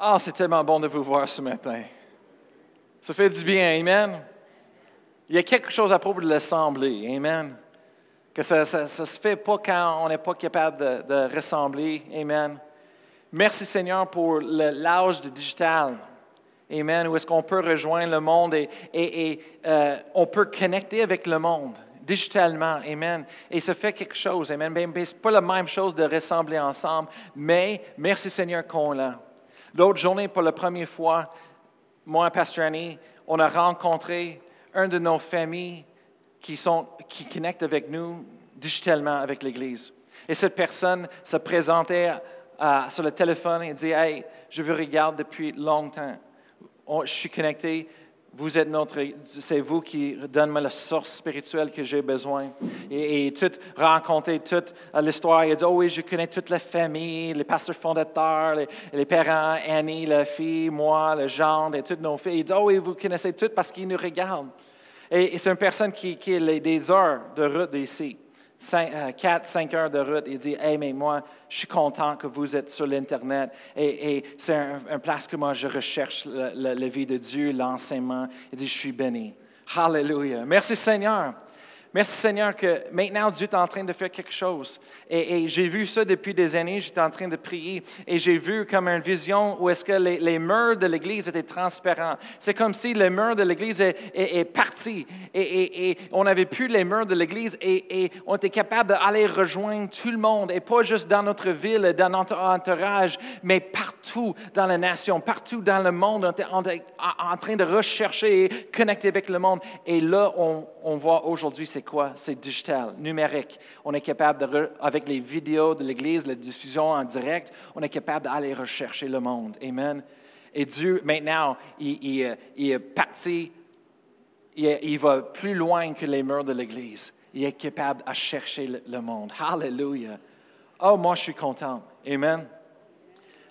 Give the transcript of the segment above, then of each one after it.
Ah, c'est tellement bon de vous voir ce matin. Ça fait du bien, Amen. Il y a quelque chose à propos de l'assembler, Amen. Que ça ne se fait pas quand on n'est pas capable de, ressembler, Amen. Merci Seigneur pour l'âge du digital. Amen. Où est-ce qu'on peut rejoindre le monde et, euh, on peut connecter avec le monde digitalement. Amen. Et ça fait quelque chose. Amen. Ce n'est pas la même chose de ressembler ensemble, mais merci Seigneur qu'on l'a. L'autre journée, pour la première fois, moi et Pasteur Annie, on a rencontré un de nos familles qui, sont, qui connectent avec nous digitalement avec l'Église. Et cette personne se présentait euh, sur le téléphone et dit Hey, je vous regarde depuis longtemps. je suis connecté vous êtes notre, c'est vous qui donnez la source spirituelle que j'ai besoin. Et, tout raconter toute l'histoire. Il a dit, oh oui, je connais toute la famille, les pasteurs fondateurs, les, parents, Annie, la fille, moi, le gendre et toutes nos filles. Il dit, oh oui, vous connaissez tout parce qu'ils nous regardent. Et, c'est une personne qui, qui est des heures de route d'ici. 4, 5 euh, heures de route, il dit Hey, mais moi, je suis content que vous êtes sur l'Internet. Et, c'est un, place que moi, je recherche la, la vie de Dieu, l'enseignement. Il dit Je suis béni. Hallelujah. Merci Seigneur. Merci Seigneur que maintenant Dieu est en train de faire quelque chose. Et, j'ai vu ça depuis des années, j'étais en train de prier et j'ai vu comme une vision où est-ce que les, murs de l'Église étaient transparents. C'est comme si les murs de l'Église est, est, parti et, on n'avait plus les murs de l'Église et, on était capable d'aller rejoindre tout le monde et pas juste dans notre ville, dans notre entourage, mais partout dans la nation, partout dans le monde. On était en, train de rechercher et connecter avec le monde. Et là, on, voit aujourd'hui, quoi? C'est digital, numérique. On est capable, avec les vidéos de l'Église, la diffusion en direct, on est capable d'aller rechercher le monde. Amen. Et Dieu, maintenant, il, est parti, il, va plus loin que les murs de l'Église. Il est capable de chercher le, monde. Hallelujah. Oh, moi, je suis content. Amen.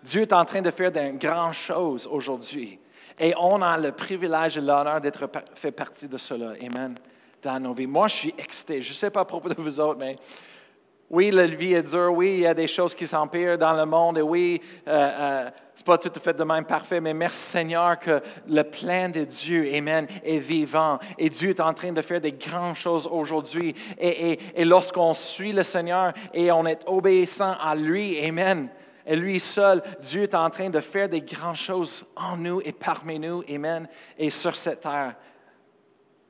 Dieu est en train de faire de grandes choses aujourd'hui. Et on a le privilège et l'honneur d'être fait partie de cela. Amen dans nos vies. Moi, je suis excité. Je ne sais pas à propos de vous autres, mais oui, la vie est dure. Oui, il y a des choses qui s'empirent dans le monde. Et oui, euh, euh, ce n'est pas tout à fait de même parfait, mais merci Seigneur que le plan de Dieu, Amen, est vivant. Et Dieu est en train de faire des grandes choses aujourd'hui. Et, et lorsqu'on suit le Seigneur et on est obéissant à lui, Amen, et lui seul, Dieu est en train de faire des grandes choses en nous et parmi nous, Amen, et sur cette terre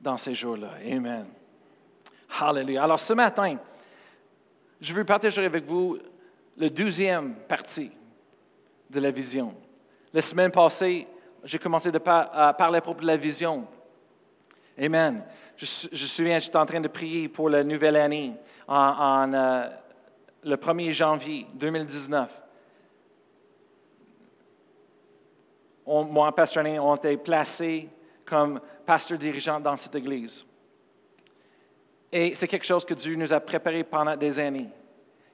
dans ces jours-là. Amen. Hallelujah. Alors ce matin, je veux partager avec vous la douzième partie de la vision. La semaine passée, j'ai commencé à parler à propos de la vision. Amen. Je, je souviens, j'étais en train de prier pour la nouvelle année euh, le 1er janvier 2019. On, moi, Annie, on été placés comme pasteur dirigeant dans cette Église. Et c'est quelque chose que Dieu nous a préparé pendant des années.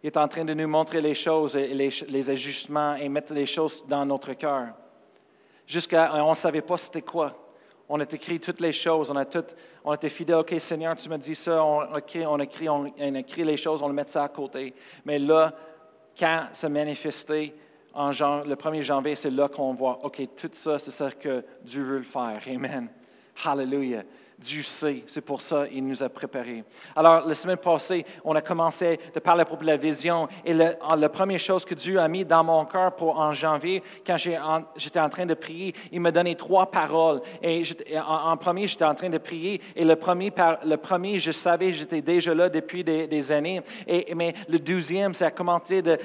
Il est en train de nous montrer les choses et les, ajustements et mettre les choses dans notre cœur. Jusqu'à, on ne savait pas c'était quoi. On a écrit toutes les choses, on a, tout, on été fidèle. OK, Seigneur, tu me dis ça, on écrit, on écrit, on, écrit les choses, on le met ça à côté. Mais là, quand ça manifesté, en le 1er janvier, c'est là qu'on voit, OK, tout ça, c'est ça que Dieu veut le faire. Amen. Hallelujah. Dieu sait, c'est pour ça qu'il nous a préparés. Alors, la semaine passée, on a commencé de parler à de la vision. Et la première chose que Dieu a mis dans mon cœur pour en janvier, quand j'étais en, train de prier, il m'a donné trois paroles. Et en, premier, j'étais en train de prier. Et le premier, le premier je savais, j'étais déjà là depuis des, années. Et, mais le douzième, ça a commencé de,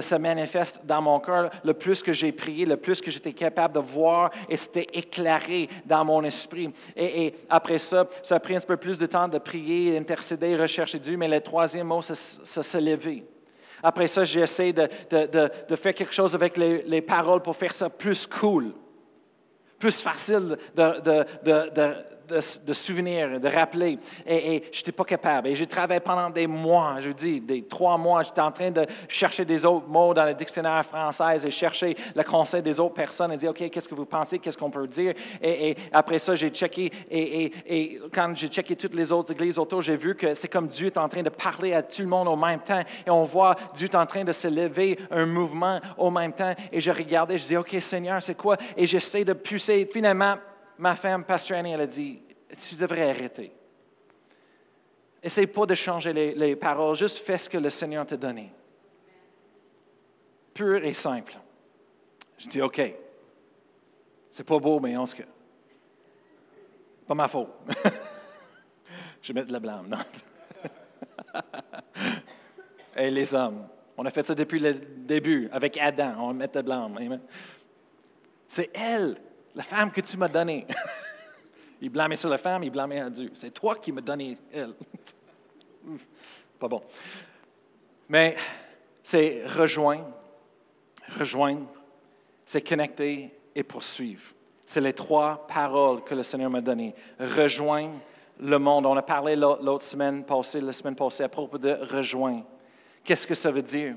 se manifester dans mon cœur. Le plus que j'ai prié, le plus que j'étais capable de voir, et c'était éclairé dans mon esprit. et après ça, ça a pris un peu plus de temps de prier, intercéder, rechercher Dieu, mais le troisième mot, ça, s'est levé. Après ça, j'ai essayé de, faire quelque chose avec les, paroles pour faire ça plus cool, plus facile de, de, souvenirs, de rappeler. Et, je n'étais pas capable. Et j'ai travaillé pendant des mois, je vous dis, des trois mois. J'étais en train de chercher des autres mots dans le dictionnaire français et chercher le conseil des autres personnes et dire, OK, qu'est-ce que vous pensez, qu'est-ce qu'on peut dire? Et, après ça, j'ai checké. Et, et quand j'ai checké toutes les autres églises autour, j'ai vu que c'est comme Dieu est en train de parler à tout le monde au même temps. Et on voit Dieu est en train de se lever, un mouvement au même temps. Et je regardais, je disais, OK, Seigneur, c'est quoi? Et j'essaie de pousser. Finalement, ma femme, Pastor Annie, elle a dit, tu devrais arrêter. Essaye pas de changer les, paroles, juste fais ce que le Seigneur t'a donné. Pur et simple. Je dis, OK. C'est pas beau, mais on se. Pas ma faute. Je vais mettre le blâme, non? Et les hommes, on a fait ça depuis le début, avec Adam, on met le blâme. C'est elle, la femme que tu m'as donnée. il blâmait sur la femme, il blâmait à Dieu. C'est toi qui m'as donné elle. Pas bon. Mais c'est rejoindre, rejoindre, c'est connecter et poursuivre. C'est les trois paroles que le Seigneur m'a données. Rejoindre le monde. On a parlé l'autre semaine passée, la semaine passée, à propos de rejoindre. Qu'est-ce que ça veut dire?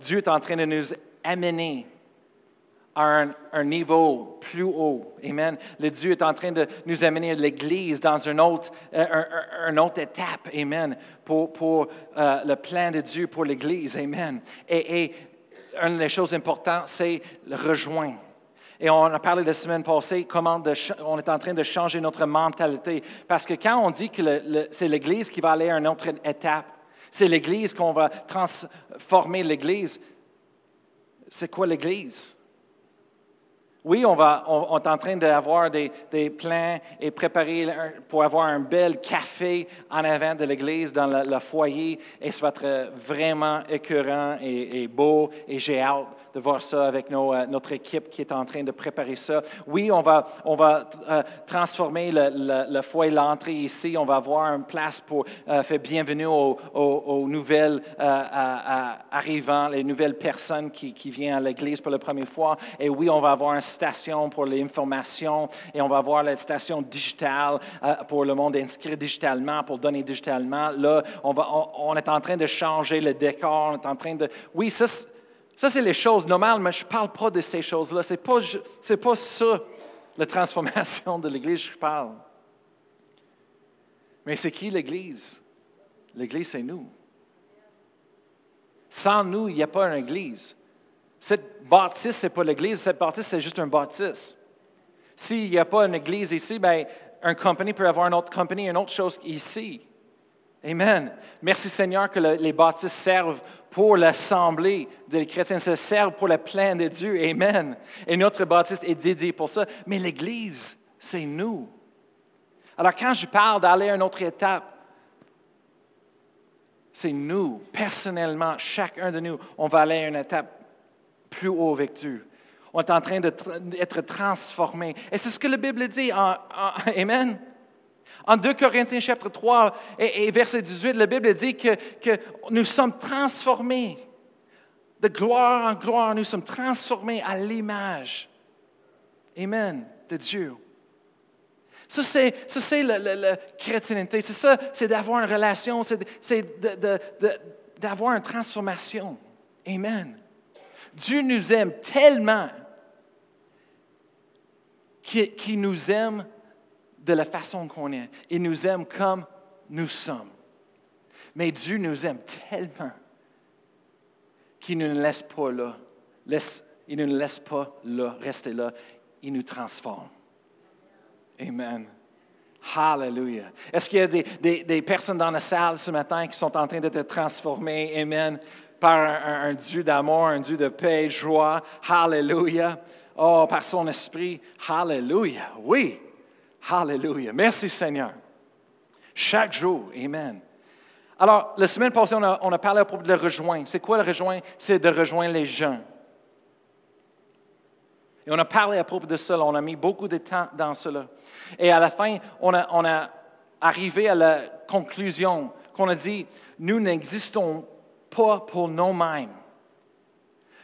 Dieu est en train de nous amener à un, niveau plus haut. Amen. Le Dieu est en train de nous amener à l'Église dans une autre, euh, autre étape. Amen. Pour, euh, le plan de Dieu pour l'Église. Amen. Et, et une des choses importantes, c'est le rejoindre. Et on a parlé la semaine passée comment on est en train de changer notre mentalité. Parce que quand on dit que c'est l'Église qui va aller à une autre étape, c'est l'Église qu'on va transformer l'Église, c'est quoi l'Église? Oui, on, va, on, est en train d'avoir des, plans et préparer pour avoir un bel café en avant de l'église dans le, foyer. Et ça va être vraiment écœurant et, et beau et j'ai hâte de voir ça avec euh, notre équipe qui est en train de préparer ça. Oui, on va, on va euh, transformer le, foyer, l'entrée ici. On va avoir une place pour euh, faire bienvenue aux, nouvelles arrivants, les nouvelles personnes qui, qui viennent à l'église pour la première fois. Et oui, on va avoir une station pour l'information et on va avoir la station digitale pour le monde inscrit digitalement, pour donner digitalement. Là, on, va, on, est en train de changer le décor. On est en train de... Oui, ça, ça, c'est les choses normales, mais je ne parle pas de ces choses-là. Ce n'est pas, pas ça, la transformation de l'Église, je parle. Mais c'est qui l'Église? L'Église, c'est nous. Sans nous, il n'y a pas une Église. Cette bâtisse, ce n'est pas l'Église, cette bâtisse, c'est juste un bâtisse. S'il n'y a pas une Église ici, ben, un compagnie peut avoir une autre compagnie, une autre chose ici. Amen. Merci Seigneur que les bâtisses servent pour l'assemblée des chrétiens, ça sert pour le plein de Dieu. Amen. Et notre baptiste est dédié pour ça. Mais l'Église, c'est nous. Alors quand je parle d'aller à une autre étape, c'est nous, personnellement, chacun de nous, on va aller à une étape plus haut avec Dieu. On est en train d'être transformé. Et c'est ce que la Bible dit. amen. En 2 Corinthiens chapitre 3 et, verset 18, la Bible dit que, que nous sommes transformés de gloire en gloire, nous sommes transformés à l'image. Amen. De Dieu. Ça, c'est la chrétienté. C'est ça, c'est d'avoir une relation, c'est d'avoir une transformation. Amen. Dieu nous aime tellement qu'il nous aime de la façon qu'on est. Il nous aime comme nous sommes. Mais Dieu nous aime tellement qu'il ne nous laisse pas là. il ne nous laisse pas là, rester là. Il nous transforme. Amen. Hallelujah. Est-ce qu'il y a des, personnes dans la salle ce matin qui sont en train d'être transformées, Amen, par un, Dieu d'amour, un Dieu de paix, joie? Hallelujah. Oh, par son esprit. Hallelujah. Oui. Hallelujah. Merci Seigneur. Chaque jour. Amen. Alors, la semaine passée, on a, parlé à propos de rejoindre. C'est quoi le rejoindre? C'est de rejoindre les gens. Et on a parlé à propos de cela. On a mis beaucoup de temps dans cela. Et à la fin, on a, arrivé à la conclusion qu'on a dit, nous n'existons pas pour nous-mêmes.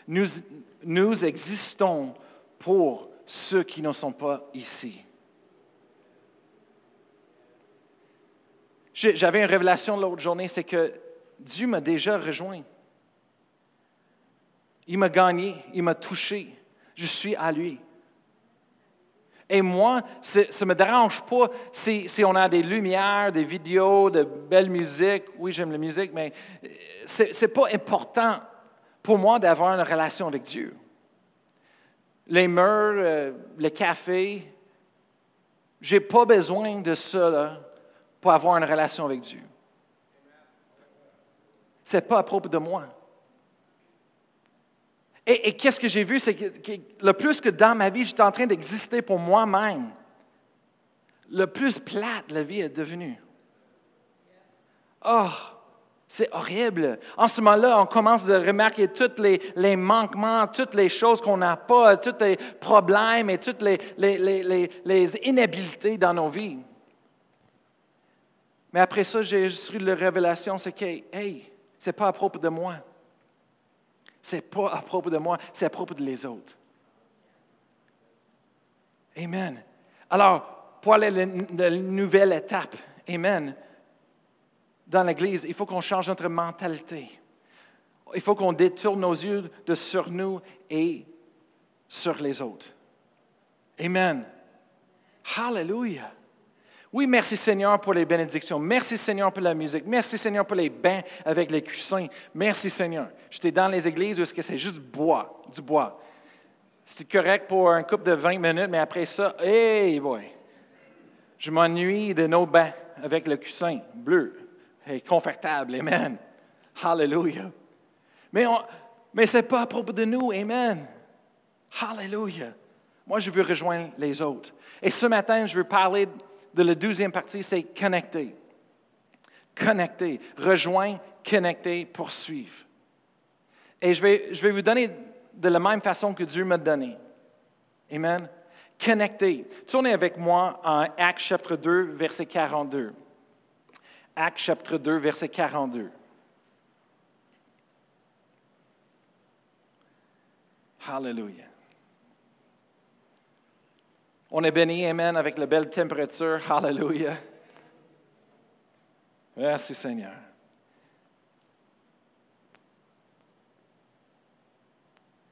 Nous, nous existons pour ceux qui ne sont pas ici. J'avais une révélation l'autre journée, c'est que Dieu m'a déjà rejoint. Il m'a gagné, il m'a touché. Je suis à lui. Et moi, ça ne me dérange pas si, on a des lumières, des vidéos, de belles musiques. Oui, j'aime la musique, mais ce n'est pas important pour moi d'avoir une relation avec Dieu. Les murs, euh, le café, je n'ai pas besoin de ça pour avoir une relation avec Dieu. Ce n'est pas à propos de moi. Et, qu'est-ce que j'ai vu, c'est que, le plus que dans ma vie, j'étais en train d'exister pour moi-même, le plus plate la vie est devenue. Oh, c'est horrible. En ce moment-là, on commence à remarquer tous les, les, manquements, toutes les choses qu'on n'a pas, tous les problèmes et toutes les, les, les, inhabilités dans nos vies. Mais après ça, j'ai eu la révélation, c'est que, hey, c'est pas à propos de moi. Ce n'est pas à propos de moi, c'est à propos de les autres. Amen. Alors, pour aller à la nouvelle étape, Amen, dans l'Église, il faut qu'on change notre mentalité. Il faut qu'on détourne nos yeux de sur nous et sur les autres. Amen. Hallelujah. Oui, merci Seigneur pour les bénédictions. Merci Seigneur pour la musique. Merci Seigneur pour les bains avec les coussins. Merci Seigneur. J'étais dans les églises où c'est juste bois, du bois. C'était correct pour un couple de 20 minutes, mais après ça, hey boy, je m'ennuie de nos bains avec le coussin bleu et confortable. Amen. Hallelujah. Mais, mais ce n'est pas à propos de nous. Amen. Hallelujah. Moi, je veux rejoindre les autres. Et ce matin, je veux parler de la deuxième partie, c'est connecter. Connecter, rejoindre, connecter, poursuivre. Et je vais, je vais vous donner de la même façon que Dieu m'a donné. Amen. Connecter. Tournez avec moi en Actes chapitre 2, verset 42. Actes chapitre 2, verset 42. Hallelujah. On est béni, Amen, avec la belle température. Hallelujah. Merci Seigneur.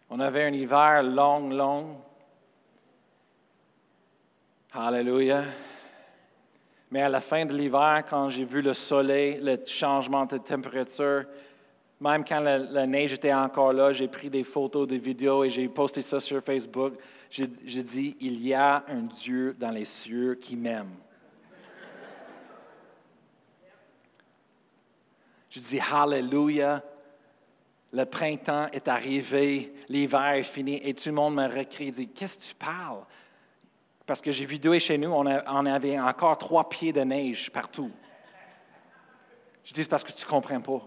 On avait un hiver long, long. Hallelujah. Mais à la fin de l'hiver, quand j'ai vu le soleil, le changement de température, même quand la, neige était encore là, j'ai pris des photos, des vidéos et j'ai posté ça sur Facebook. J'ai dit, il y a un Dieu dans les cieux qui m'aime. Je dis, Hallelujah, le printemps est arrivé, l'hiver est fini, et tout le monde me recrie, dit, qu'est-ce que tu parles? Parce que j'ai vidéo chez nous, on, on, avait encore trois pieds de neige partout. Je dis, c'est parce que tu ne comprends pas.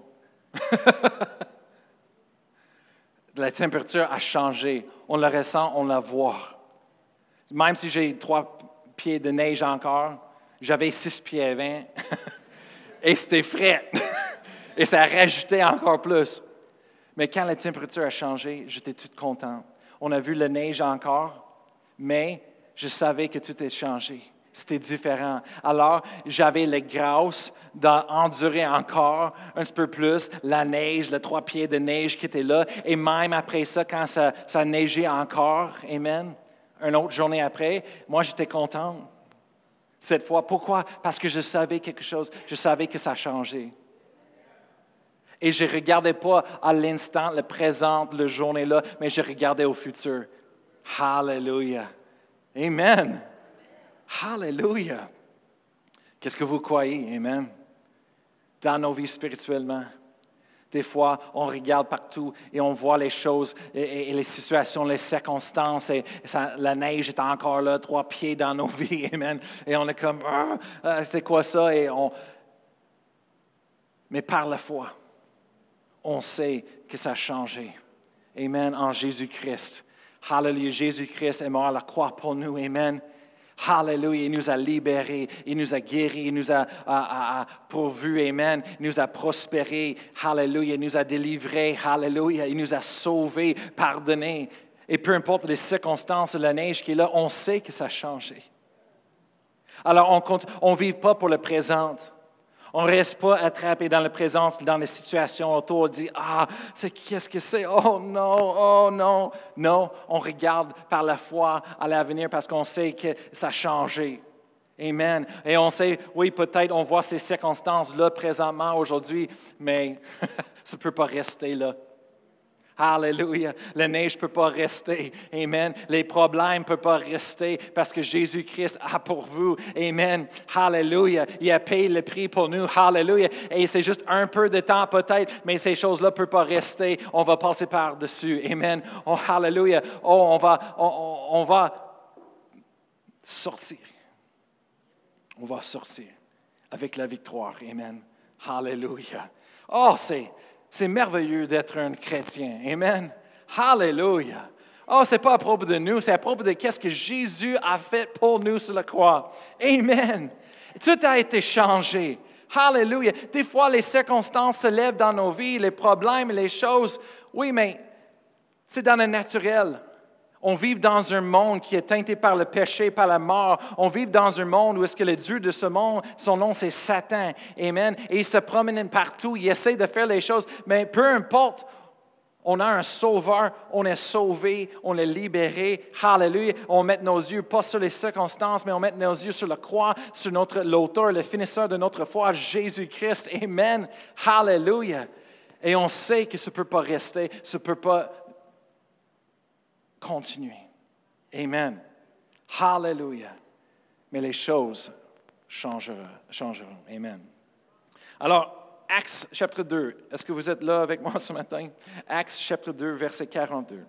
la température a changé. On le ressent, on la voit. Même si j'ai trois pieds de neige encore, j'avais six pieds vingt et c'était frais. et ça a rajouté encore plus. Mais quand la température a changé, j'étais tout content. On a vu la neige encore, mais je savais que tout est changé. C'était différent. Alors, j'avais la grâce d'endurer encore un petit peu plus la neige, les trois pieds de neige qui étaient là. Et même après ça, quand ça, neigeait encore, Amen, une autre journée après, moi, j'étais content. Cette fois, pourquoi? Parce que je savais quelque chose. Je savais que ça changeait. Et je ne regardais pas à l'instant, le présent, le journée-là, mais je regardais au futur. Hallelujah. Amen. Hallelujah. Qu'est-ce que vous croyez? Amen. Dans nos vies spirituellement. Des fois, on regarde partout et on voit les choses et, les situations, les circonstances. Et, la neige est encore là, trois pieds dans nos vies. Amen. Et on est comme, ah, ah, c'est quoi ça? Mais par la foi, on sait que ça a changé. Amen. En Jésus-Christ. Hallelujah. Jésus-Christ est mort à la croix pour nous. Amen. Hallelujah, il nous a libérés, il nous a guéris, il nous a, pourvus, Amen. Il nous a prospérés, Hallelujah, il nous a délivrés, Hallelujah, il nous a sauvés, pardonnés. Et peu importe les circonstances, la neige qui est là, on sait que ça a changé. Alors, on ne vit pas pour le présent. On ne reste pas attrapé dans la présence, dans les situations autour, on dit Ah, c'est qu'est-ce que c'est? Oh non, oh non. Non, on regarde par la foi à l'avenir parce qu'on sait que ça a changé. Amen. Et on sait, oui, peut-être on voit ces circonstances-là présentement aujourd'hui, mais ça ne peut pas rester là. Alléluia. La neige ne peut pas rester. Amen. Les problèmes ne peuvent pas rester parce que Jésus-Christ a pour vous. Amen. Alléluia. Il a payé le prix pour nous. Alléluia. Et c'est juste un peu de temps peut-être, mais ces choses-là ne peuvent pas rester. On va passer par-dessus. Amen. Oh, Alléluia. Oh, on va, on va sortir. On va sortir avec la victoire. Amen. Alléluia. Oh, c'est c'est merveilleux d'être un chrétien. Amen. Hallelujah. Oh, ce n'est pas à propos de nous, c'est à propos de ce que Jésus a fait pour nous sur la croix. Amen. Tout a été changé. Hallelujah. Des fois, les circonstances se lèvent dans nos vies, les problèmes, les choses. Oui, mais c'est dans le naturel. On vit dans un monde qui est teinté par le péché, par la mort. On vit dans un monde où est-ce que le Dieu de ce monde, son nom c'est Satan. Amen. Et il se promène partout, il essaie de faire les choses, mais peu importe, on a un sauveur, on est sauvé, on est libéré. Hallelujah. On met nos yeux pas sur les circonstances, mais on met nos yeux sur la croix, sur notre l'auteur, le finisseur de notre foi, Jésus-Christ. Amen. Hallelujah. Et on sait que ça ne peut pas rester, ça ne peut pas continuer. Amen. Hallelujah. Mais les choses changeront. Amen. Alors, Actes chapitre 2. Est-ce que vous êtes là avec moi ce matin? Actes chapitre 2, verset 42.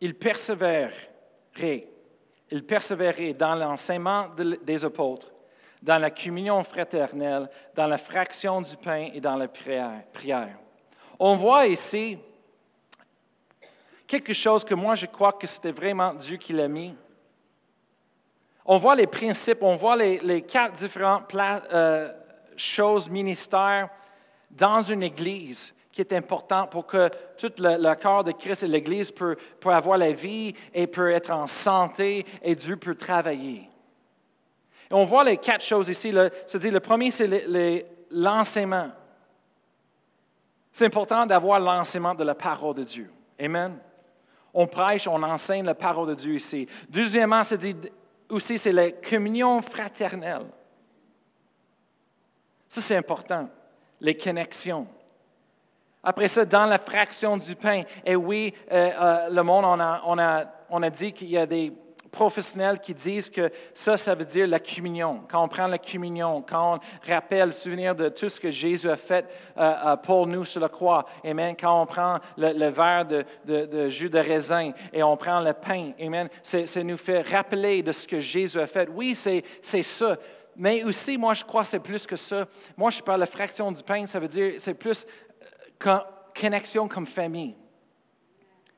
Il persévérait, il persévérait dans l'enseignement des apôtres, dans la communion fraternelle, dans la fraction du pain et dans la prière. On voit ici quelque chose que moi je crois que c'était vraiment Dieu qui l'a mis. On voit les principes, on voit les, quatre différentes euh, choses, ministères dans une église qui est important pour que tout le, corps de Christ et l'Église peut, avoir la vie et peut être en santé et Dieu peut travailler. on voit les quatre choses ici. C'est-à-dire, le premier, c'est l'enseignement. C'est important d'avoir l'enseignement de la parole de Dieu. Amen. On prêche, on enseigne la parole de Dieu ici. Deuxièmement, c'est aussi, c'est la communion fraternelle. Ça, c'est important. Les connexions. Après ça, dans la fraction du pain, et oui, euh, euh, le monde, on a dit qu'il y a des professionnels qui disent que ça, ça veut dire la communion. Quand on prend la communion, quand on rappelle, le souvenir de tout ce que Jésus a fait euh, euh, pour nous sur la croix. Amen. Quand on prend le, verre de, jus de raisin et on prend le pain. Amen. Ça nous fait rappeler de ce que Jésus a fait. Oui, c'est ça. Mais aussi, moi, je crois que c'est plus que ça. Moi, je parle de la fraction du pain, ça veut dire, c'est plus euh, connexion comme famille.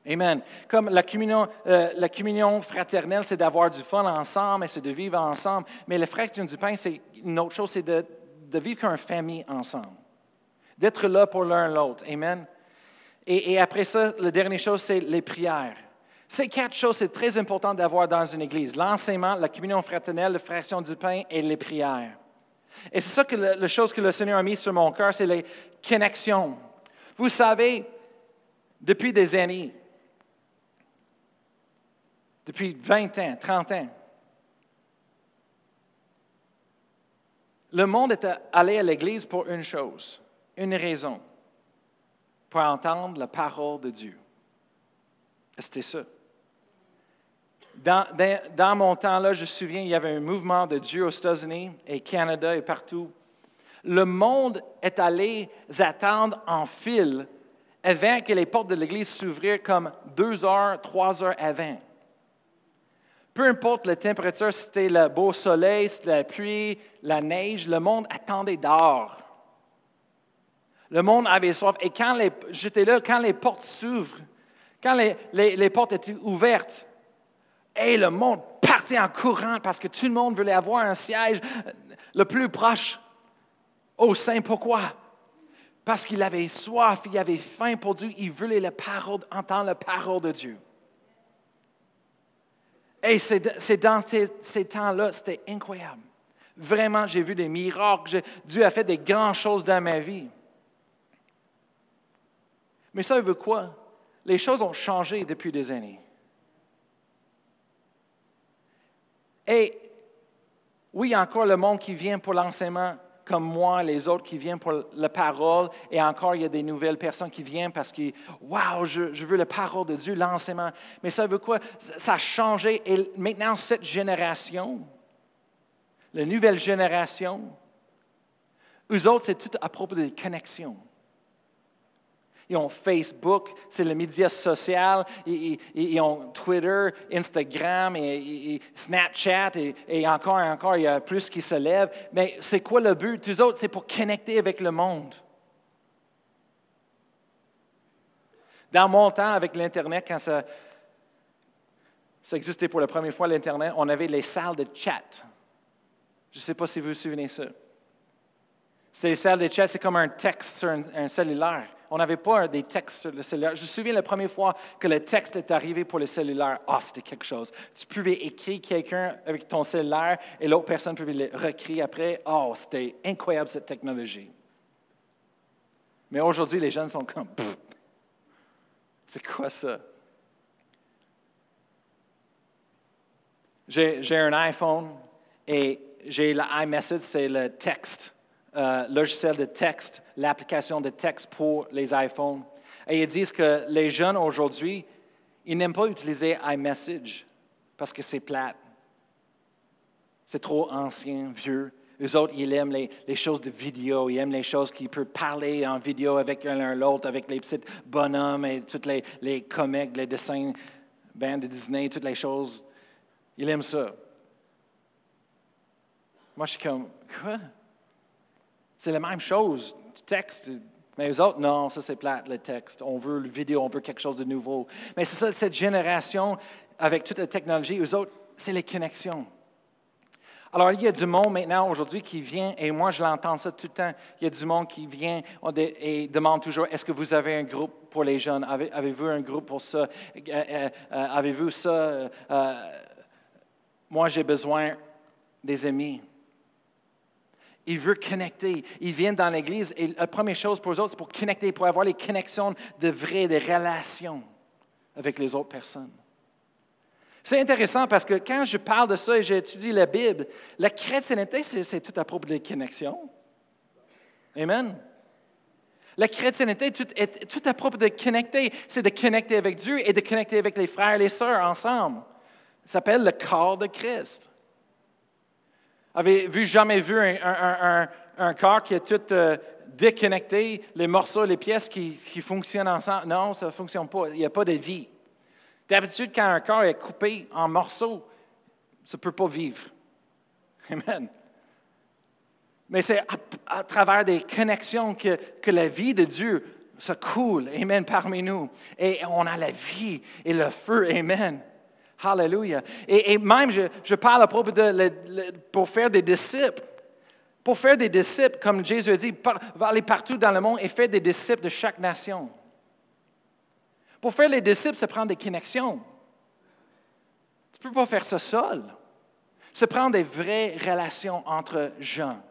Amen. Comme la communion, euh, la communion fraternelle, c'est d'avoir du fun ensemble et c'est de vivre ensemble. Mais la fraction du pain, c'est une autre chose, c'est de, vivre comme une famille ensemble. D'être là pour l'un l'autre. Amen. Et, après ça, la dernière chose, c'est les prières. Ces quatre choses, c'est très important d'avoir dans une église. L'enseignement, la communion fraternelle, la fraction du pain et les prières. Et c'est ça que la chose que le Seigneur a mis sur mon cœur, c'est les connexions. Vous savez, depuis des années, depuis 20 ans, 30 ans. Le monde est allé à l'Église pour une chose, une raison, pour entendre la parole de Dieu. C'était ça. Dans, mon temps-là, je me souviens, il y avait un mouvement de Dieu aux États-Unis et Canada et partout. Le monde est allé attendre en file avant que les portes de l'Église s'ouvrent comme deux heures, trois heures avant. Peu importe la température, c'était le beau soleil, si c'était la pluie, la neige, le monde attendait dehors. Le monde avait soif. Et quand les, j'étais là, quand les portes s'ouvrent, quand les, portes étaient ouvertes, et le monde partait en courant parce que tout le monde voulait avoir un siège le plus proche au sein. Pourquoi? Parce qu'il avait soif, il avait faim pour Dieu, il voulait entendre la parole de Dieu. Et c'est dans ces, temps-là, c'était incroyable. Vraiment, j'ai vu des miracles. Dieu a fait des grandes choses dans ma vie. Mais ça veut quoi? Les choses ont changé depuis des années. Et oui, encore le monde qui vient pour l'enseignement comme moi, les autres qui viennent pour la parole, et encore il y a des nouvelles personnes qui viennent parce que, waouh, je, je, veux la parole de Dieu, l'enseignement. Mais ça veut quoi? Ça a changé, et maintenant, cette génération, la nouvelle génération, eux autres, c'est tout à propos des connexions. Ils ont Facebook, c'est le média social, ils, ont Twitter, Instagram, Snapchat, et, encore et encore, il y a plus qui se lèvent. Mais c'est quoi le but? Eux autres, c'est pour connecter avec le monde. Dans mon temps, avec l'Internet, quand ça, existait pour la première fois, l'Internet, on avait les salles de chat. Je ne sais pas si vous vous souvenez ça. C'était les salles de chat, c'est comme un texte sur un, cellulaire. On n'avait pas des textes sur le cellulaire. Je me souviens la première fois que le texte est arrivé pour le cellulaire. Ah, c'était quelque chose. Tu pouvais écrire quelqu'un avec ton cellulaire et l'autre personne pouvait le recréer après. Oh, c'était incroyable cette technologie. Mais aujourd'hui, les jeunes sont comme, c'est quoi ça? J'ai un iPhone et j'ai l'iMessage, c'est le texte, euh, logiciel de texte, l'application de texte pour les iPhones. Et ils disent que les jeunes aujourd'hui, ils n'aiment pas utiliser iMessage parce que c'est plate. C'est trop ancien, vieux. Eux autres, ils aiment les, choses de vidéo, ils aiment les choses qui peuvent parler en vidéo avec l'un l'autre, avec les petits bonhommes et tous les, les comics, les dessins, bandes de Disney, toutes les choses. Ils aiment ça. Moi, je suis comme, quoi? C'est la même chose, du texte. Mais les autres, non, ça c'est plate, le texte. On veut le vidéo, on veut quelque chose de nouveau. Mais c'est ça, cette génération, avec toute la technologie, eux autres, c'est les connexions. Alors, il y a du monde maintenant, aujourd'hui, qui vient, et moi, je l'entends ça tout le temps. Il y a du monde qui vient et demande toujours est-ce que vous avez un groupe pour les jeunes? Avez-vous un groupe pour ça? Euh, euh, euh, Avez-vous ça Moi, j'ai besoin des amis. Il veut connecter. Ils viennent dans l'Église et la première chose pour eux autres, c'est pour connecter, pour avoir les connexions de vraies, des relations avec les autres personnes. C'est intéressant parce que quand je parle de ça et j'étudie la Bible, la chrétienté, c'est tout à propos des connexions. Amen. La chrétienté tout, tout à propos de connecter. C'est de connecter avec Dieu et de connecter avec les frères et les sœurs ensemble. Ça s'appelle le corps de Christ. Avez-vous jamais vu un, corps qui est tout euh, déconnecté, les morceaux, les pièces qui, fonctionnent ensemble? Non, ça ne fonctionne pas. Il n'y a pas de vie. D'habitude, quand un corps est coupé en morceaux, ça ne peut pas vivre. Amen. Mais c'est à, travers des connexions que, que la vie de Dieu se coule, Amen, parmi nous. Et on a la vie et le feu, Amen. Hallelujah. Et, même, je, parle à propos de pour faire des disciples. Pour faire des disciples, comme Jésus a dit, va aller partout dans le monde et faire des disciples de chaque nation. Pour faire les disciples, ça prend des connexions. Tu ne peux pas faire ça seul. Ça prend des vraies relations entre gens.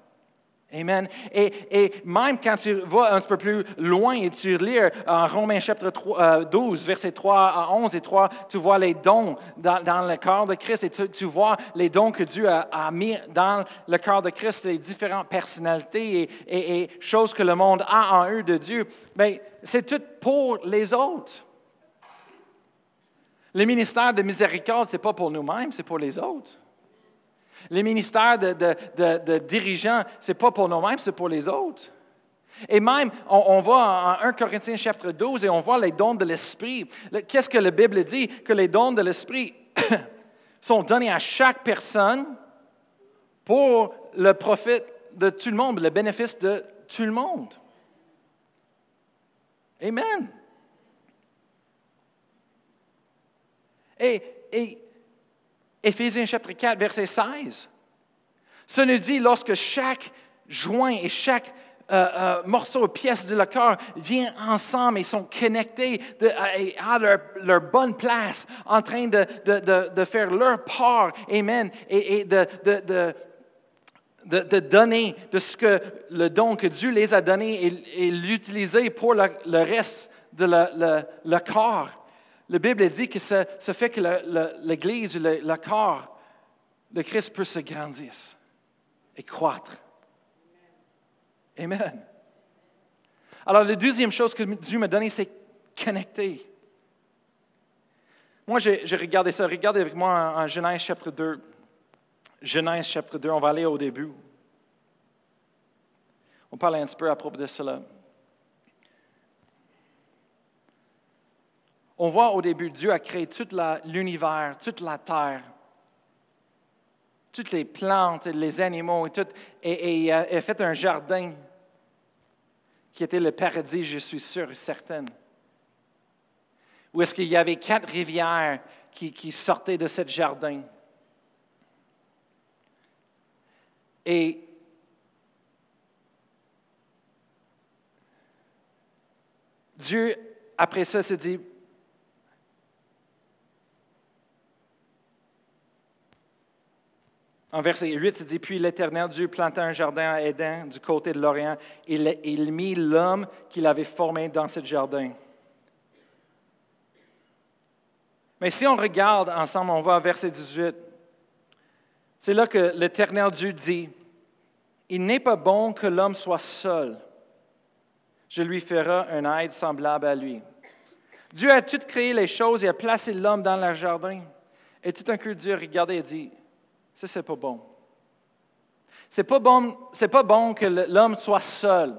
Amen. Et, même quand tu vas un peu plus loin et tu lis en Romains chapitre 12, euh, versets 3 à 11 et 3, tu vois les dons dans, le corps de Christ et tu, vois les dons que Dieu a, mis dans le corps de Christ, les différentes personnalités et, et choses que le monde a en eux de Dieu. Mais c'est tout pour les autres. Le ministère de miséricorde, ce n'est pas pour nous-mêmes, c'est pour les autres. Les ministères de, dirigeants, ce n'est pas pour nous-mêmes, c'est pour les autres. Et même, on, va en 1 Corinthiens chapitre 12 et on voit les dons de l'Esprit. Qu'est-ce que la Bible dit? Que les dons de l'Esprit sont donnés à chaque personne pour le profit de tout le monde, le bénéfice de tout le monde. Amen. Et, et Éphésiens chapitre 4, verset 16. Ça nous dit lorsque chaque joint et chaque euh, euh, morceaux, pièces de leur cœur viennent ensemble et sont connectés à leur, bonne place, en train de, faire leur part, Amen, et, de, de, donner de ce que le don que Dieu les a donné et, l'utiliser pour le, reste de le, corps. La Bible dit que ça, fait que l'Église, le, corps, le Christ peut se grandir et croître. Amen. Alors, la deuxième chose que Dieu m'a donnée, c'est connecter. Moi, j'ai regardé ça. Regardez avec moi en, Genèse chapitre 2. Genèse chapitre 2, on va aller au début. On parle un petit peu à propos de cela. On voit au début, Dieu a créé tout l'univers, toute la terre, toutes les plantes, les animaux, et, tout, et, il a fait un jardin qui était le paradis, je suis sûr et certaine. Où est-ce qu'il y avait quatre rivières qui, qui sortaient de ce jardin. Et Dieu, après ça, se dit, En verset 8, il dit Puis l'Éternel Dieu planta un jardin à Éden du côté de l'Orient, et il mit l'homme qu'il avait formé dans ce jardin. Mais si on regarde ensemble, on va verset 18. C'est là que l'Éternel Dieu dit Il n'est pas bon que l'homme soit seul. Je lui ferai un aide semblable à lui. Dieu a tout créé les choses et a placé l'homme dans le jardin. Et tout un coup, Dieu a regardé et dit ça, c'est pas bon. C'est pas bon, pas bon que l'homme soit seul.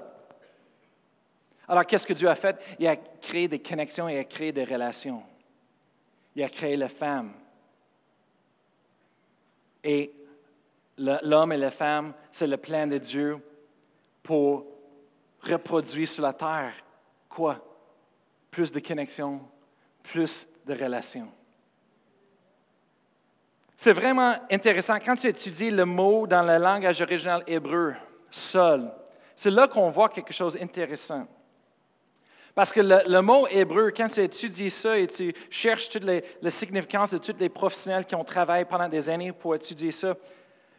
Alors, qu'est-ce que Dieu a fait? Il a créé des connexions, il a créé des relations. Il a créé la femme. Et l'homme et la femme, c'est le plan de Dieu pour reproduire sur la terre quoi? Plus de connexions, plus de relations. C'est vraiment intéressant. Quand tu étudies le mot dans la langage originale hébreu, seul, c'est là qu'on voit quelque chose d'intéressant. Parce que le, mot hébreu, quand tu étudies ça et tu cherches toutes les, les significances de tous les professionnels qui ont travaillé pendant des années pour étudier ça,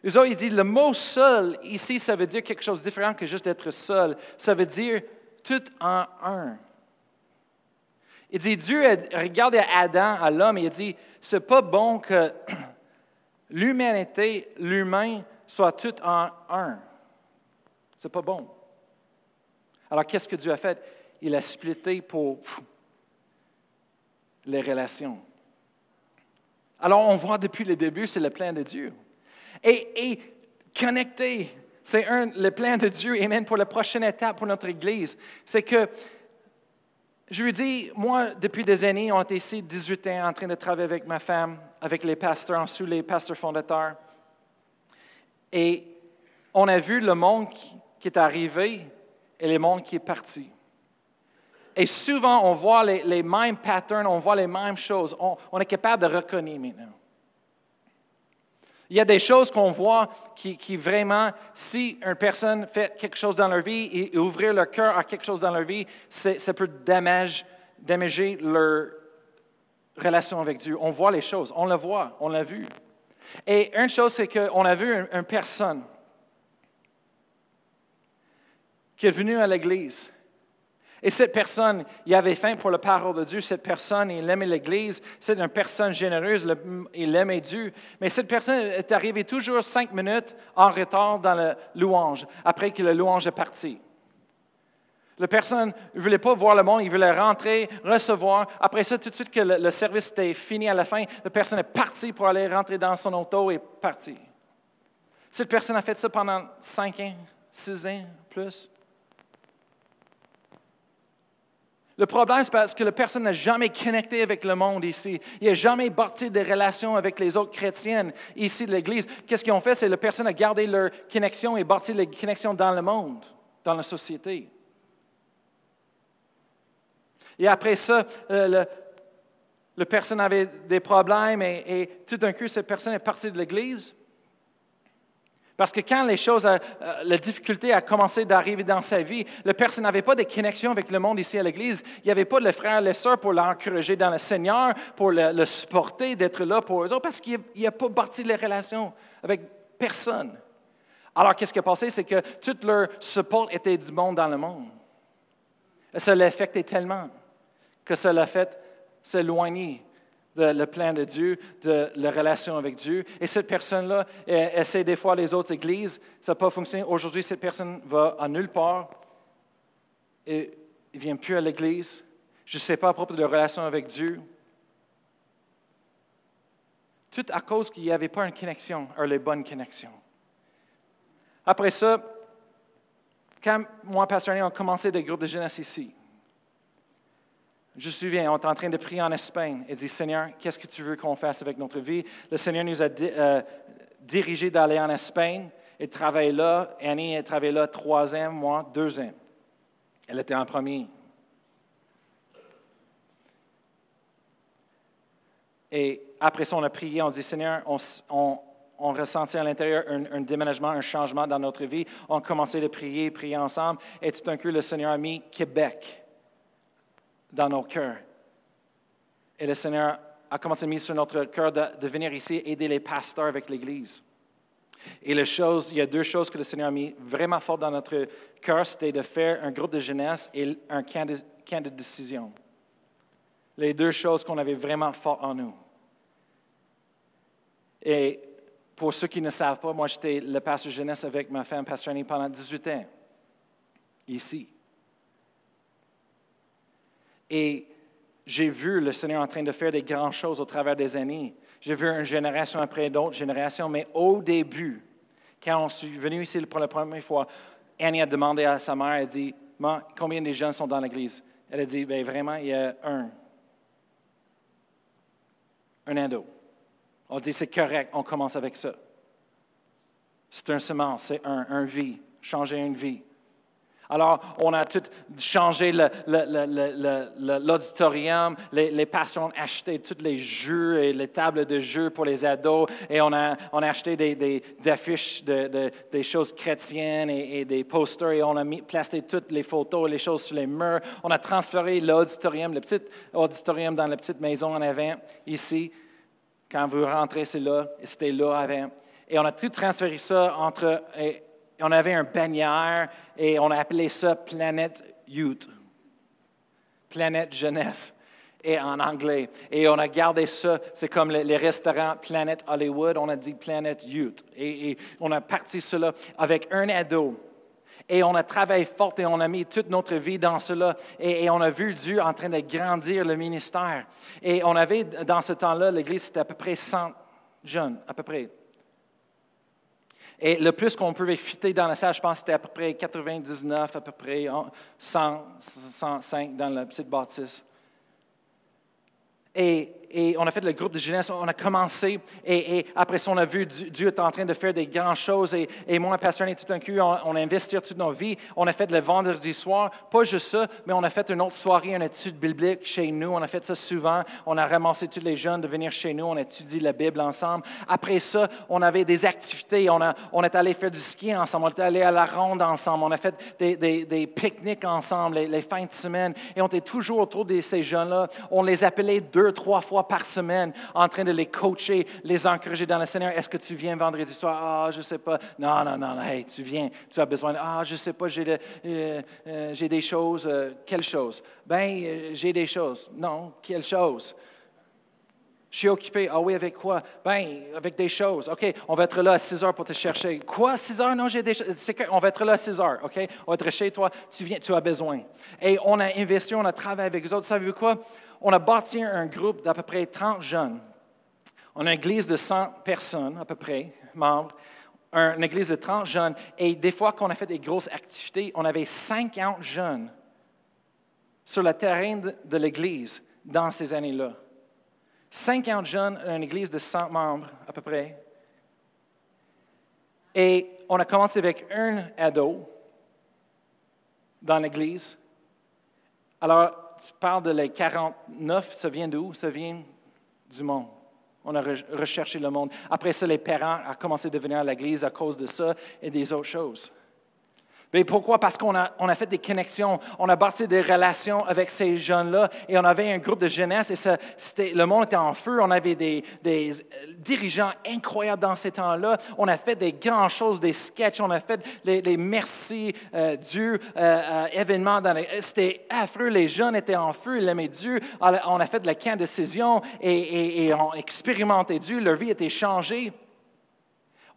eux autres, ils disent le mot seul, ici, ça veut dire quelque chose de différent que juste être seul. Ça veut dire tout en un. Il dit, Dieu a regardé Adam, à l'homme, et il dit, c'est pas bon que l'humanité, l'humain, soit tout en un. C'est pas bon. Alors, qu'est-ce que Dieu a fait? Il a splitté pour les relations. Alors, on voit depuis le début, c'est le plan de Dieu. Et, et connecter, c'est le plan de Dieu, Amen, pour la prochaine étape pour notre Église. C'est que je lui dis, moi, depuis des années, on était ici 18 ans en train de travailler avec ma femme, avec les pasteurs, en dessous les pasteurs fondateurs. Et on a vu le monde qui est arrivé et le monde qui est parti. Et souvent, on voit les, mêmes patterns, on voit les mêmes choses. On, on est capable de reconnaître maintenant. Il y a des choses qu'on voit qui, vraiment, si une personne fait quelque chose dans leur vie et, ouvrir leur cœur à quelque chose dans leur vie, ça peut damager leur relation avec Dieu. On voit les choses, on le voit, on l'a vu. Et une chose, c'est qu'on a vu une personne qui est venue à l'Église et cette personne, il avait faim pour la parole de Dieu. Cette personne, il aimait l'Église. C'est une personne généreuse. Il aimait Dieu. Mais cette personne est arrivée toujours cinq minutes en retard dans la louange, après que la louange est partie. La personne ne voulait pas voir le monde, il voulait rentrer, recevoir. Après ça, tout de suite que le, service était fini à la fin, la personne est partie pour aller rentrer dans son auto et partie. Cette personne a fait ça pendant cinq ans, six ans, plus. Le problème, c'est parce que la personne n'a jamais connecté avec le monde ici. Il n'a jamais bâti des relations avec les autres chrétiennes ici de l'Église. Qu'est-ce qu'ils ont fait? C'est que la personne a gardé leur connexion et bâti les connexions dans le monde, dans la société. Et après ça, euh, la personne avait des problèmes et tout d'un coup, cette personne est partie de l'Église. Parce que quand les choses, euh, euh, la difficulté a commencé d'arriver dans sa vie, la personne n'avait pas de connexion avec le monde ici à l'Église. Il n'y avait pas de frères et les sœurs pour l'encourager dans le Seigneur, pour le, supporter, d'être là pour eux autres, parce qu'il n'y a, pas de les relations avec personne. Alors, qu'est-ce qui a passé? C'est que tout leur support était du monde dans le monde. Et ça l'affectait tellement que ça l'a fait s'éloigner le plan de Dieu, de la relation avec Dieu. Et cette personne-là essaie des fois les autres églises, ça n'a pas fonctionné. Aujourd'hui, cette personne va à nulle part et ne vient plus à l'église. Je ne sais pas à propos de la relation avec Dieu. Tout à cause qu'il n'y avait pas une connexion, ou les bonnes connexions. Après ça, quand moi, Pasteur on a commencé des groupes de jeunesse ici, je me souviens, on est en train de prier en Espagne et dit Seigneur, qu'est-ce que tu veux qu'on fasse avec notre vie? Le Seigneur nous a euh, dirigé d'aller en Espagne et de travailler là. Annie a travaillé là trois ans, moi deux ans. Elle était en premier. Et après ça, on a prié, on dit Seigneur, on, ressentit à l'intérieur un, déménagement, un changement dans notre vie. On a commencé à prier, prier ensemble. Et tout d'un coup, le Seigneur a mis Québec dans nos cœurs. Et le Seigneur a commencé à mettre sur notre cœur de, venir ici aider les pasteurs avec l'Église. Et les choses, il y a deux choses que le Seigneur a mis vraiment fort dans notre cœur, c'était de faire un groupe de jeunesse et un camp de, décision. Les deux choses qu'on avait vraiment fort en nous. Et pour ceux qui ne savent pas, moi j'étais le pasteur jeunesse avec ma femme, Pasteur Annie, pendant 18 ans, ici. Et j'ai vu le Seigneur en train de faire des grandes choses au travers des années. J'ai vu une génération après d'autres générations, mais au début, quand on suis venu ici pour la première fois, Annie a demandé à sa mère, elle a dit, combien de jeunes sont dans l'église? Elle a dit, bien vraiment, il y a un. Un ado. On dit, c'est correct, on commence avec ça. C'est un semence, c'est un, un vie, changer une vie. Alors, on a tout changé l'auditorium, les, les ont acheté tous les jeux et les tables de jeux pour les ados, et on a, acheté des, affiches de, des choses chrétiennes et, des posters, et on a mis, placé toutes les photos et les choses sur les murs. On a transféré l'auditorium, le petit auditorium dans la petite maison en avant, ici. Quand vous rentrez, c'est là, c'était là avant. Et on a tout transféré ça entre on avait un bannière et on a appelé ça Planet Youth. Planète Jeunesse et en anglais. Et on a gardé ça, c'est comme les, restaurants Planet Hollywood, on a dit Planet Youth. Et, on a parti cela avec un ado. Et on a travaillé fort et on a mis toute notre vie dans cela. Et, et, on a vu Dieu en train de grandir le ministère. Et on avait, dans ce temps-là, l'Église, c'était à peu près 100 jeunes, à peu près. Et le plus qu'on pouvait fitter dans la salle, je pense que c'était à peu près 99, à peu près 100, 105 dans la petite bâtisse. Et et on a fait le groupe de jeunesse, on a commencé, et, après ça, on a vu Dieu, est en train de faire des grandes choses, et, et moi, Pasteur, tout un coup, on, a investi toute nos vies, on a fait le vendredi soir, pas juste ça, mais on a fait une autre soirée, une étude biblique chez nous, on a fait ça souvent, on a ramassé tous les jeunes de venir chez nous, on a étudié la Bible ensemble. Après ça, on avait des activités, on, on est allé faire du ski ensemble, on est allé à la ronde ensemble, on a fait des, pique-niques ensemble les, fins de semaine, et on était toujours autour de ces jeunes-là, on les appelait deux, trois fois par semaine en train de les coacher, les encourager dans le Seigneur. Est-ce que tu viens vendredi soir? Ah, je ne sais pas. Non, non, non, hey, tu viens. Tu as besoin. Ah, je ne sais pas, j'ai, euh, euh, des choses. Euh, quelle chose? Ben, j'ai des choses. Non, quelle chose? Je suis occupé. Ah oui, avec quoi? Ben, avec des choses. OK, on va être là à 6 heures pour te chercher. Quoi, 6 heures? Non, j'ai des choses. On va être là à 6 heures. OK? On va être chez toi. Tu viens, tu as besoin. Et on a investi, on a travaillé avec les autres. Savez-vous quoi? On a bâti un groupe d'à peu près 30 jeunes. On a une église de 100 personnes, à peu près, membres. Une église de 30 jeunes. Et des fois qu'on a fait des grosses activités, on avait 50 jeunes sur le terrain de l'église dans ces années-là. 50 jeunes, une église de 100 membres à peu près. Et on a commencé avec un ado dans l'église. Alors, tu parles de les 49, ça vient d'où? Ça vient du monde. On a recherché le monde. Après ça, les parents ont commencé à venir à l'Église à cause de ça et des autres choses. Mais pourquoi? Parce qu'on a, on a fait des connexions, on a bâti des relations avec ces jeunes-là et on avait un groupe de jeunesse et ça, le monde était en feu. On avait des, des dirigeants incroyables dans ces temps-là. On a fait des grandes choses, des sketchs, on a fait les, merci euh, Dieu euh, euh, événements. C'était affreux, les jeunes étaient en feu, ils aimaient Dieu. On a fait de la camp décision et, et, et on expérimentait Dieu, leur vie était changée.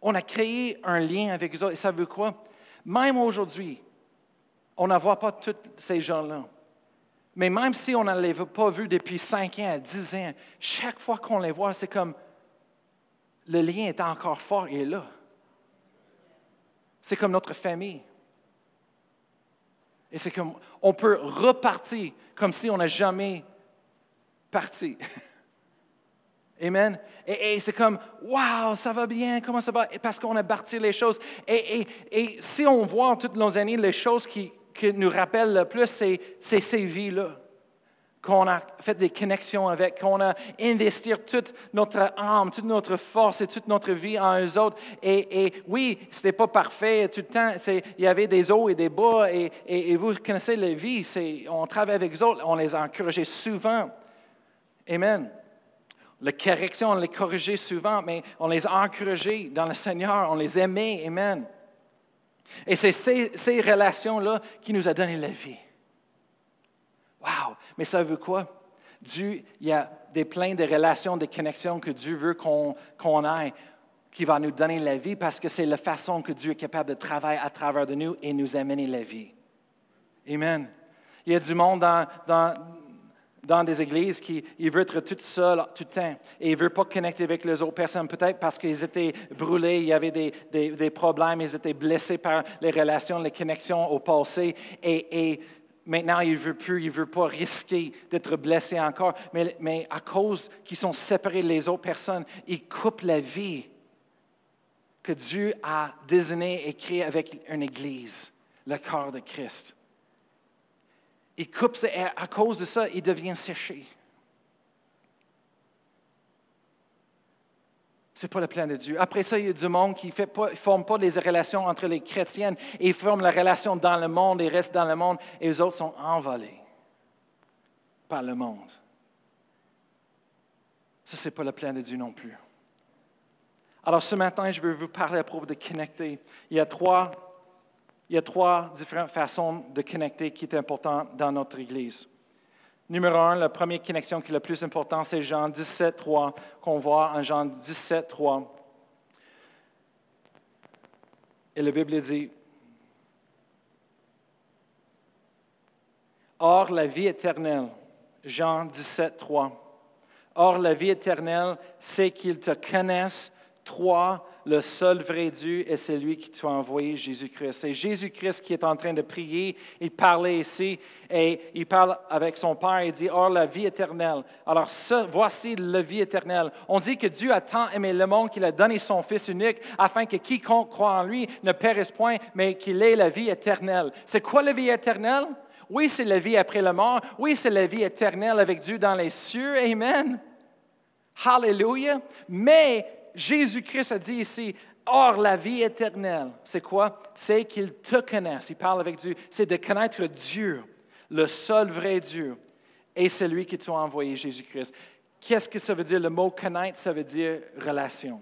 On a créé un lien avec eux autres. Et ça veut quoi? Même aujourd'hui, on ne voit pas tous ces gens-là. Mais même si on ne les a pas vus depuis 5 ans, 10 ans, chaque fois qu'on les voit, c'est comme le lien est encore fort et là. C'est comme notre famille. Et c'est comme, on peut repartir comme si on n'a jamais parti. Amen. Et, c'est comme, wow, ça va bien, comment ça va? parce qu'on a bâti les choses. Et, si on voit toutes nos années, les choses qui, nous rappellent le plus, c'est ces vies-là qu'on a fait des connexions avec, qu'on a investi toute notre âme, toute notre force et toute notre vie en eux autres. Et, oui, ce n'était pas parfait tout le temps. Il y avait des hauts et des bas. Et, vous connaissez la vie. On travaille avec eux autres. On les a encouragés souvent. Amen. La correction, on les corrigeait souvent, mais on les a encouragés dans le Seigneur, on les aimait. Amen. Et c'est ces, relations-là qui nous ont donné la vie. Wow! Mais ça veut quoi? Dieu, il y a des pleins de relations, des connexions que Dieu veut qu'on ait, qui va nous donner la vie parce que c'est la façon que Dieu est capable de travailler à travers de nous et nous amener la vie. Amen. Il y a du monde dans, dans des églises qui il veut être tout seul tout le temps. Et il ne veut pas connecter avec les autres personnes, peut-être parce qu'ils étaient brûlés, il y avait des, des, problèmes, ils étaient blessés par les relations, les connexions au passé. Et, et maintenant il ne veut plus, il ne pas risquer d'être blessé encore, mais, mais à cause qu'ils sont séparés des autres personnes, ils coupent la vie que Dieu a désignée et créée avec une église, le corps de Christ il coupe, à cause de ça, il devient séché. Ce n'est pas le plan de Dieu. Après ça, il y a du monde qui ne forme pas les relations entre les chrétiennes et ils forment la relation dans le monde et restent dans le monde et les autres sont envolés par le monde. Ça, ce n'est pas le plan de Dieu non plus. Alors ce matin, je veux vous parler à propos de connecter. Il y a trois il y a trois différentes façons de connecter qui est important dans notre Église. Numéro un, la première connexion qui est la plus importante, c'est Jean 17, 3, qu'on voit en Jean 17, 3. Et la Bible dit, Or la vie éternelle, Jean 17, 3. Or la vie éternelle, c'est qu'ils te connaissent, toi, le seul vrai Dieu est celui qui t'a envoyé, Jésus-Christ. C'est Jésus-Christ qui est en train de prier. Il parlait ici et il parle avec son Père et dit, Or, la vie éternelle. Alors, voici la vie éternelle. On dit que Dieu a tant aimé le monde qu'il a donné son Fils unique afin que quiconque croit en lui ne périsse point, mais qu'il ait la vie éternelle. C'est quoi la vie éternelle? Oui, c'est la vie après la mort. Oui, c'est la vie éternelle avec Dieu dans les cieux. Amen. Hallelujah. Mais Jésus-Christ a dit ici, Or, la vie éternelle, c'est quoi? C'est qu'il te connaisse. Il parle avec Dieu. C'est de connaître Dieu, le seul vrai Dieu, et celui qui t'a envoyé, Jésus-Christ. Qu'est-ce que ça veut dire? Le mot connaître, ça veut dire relation,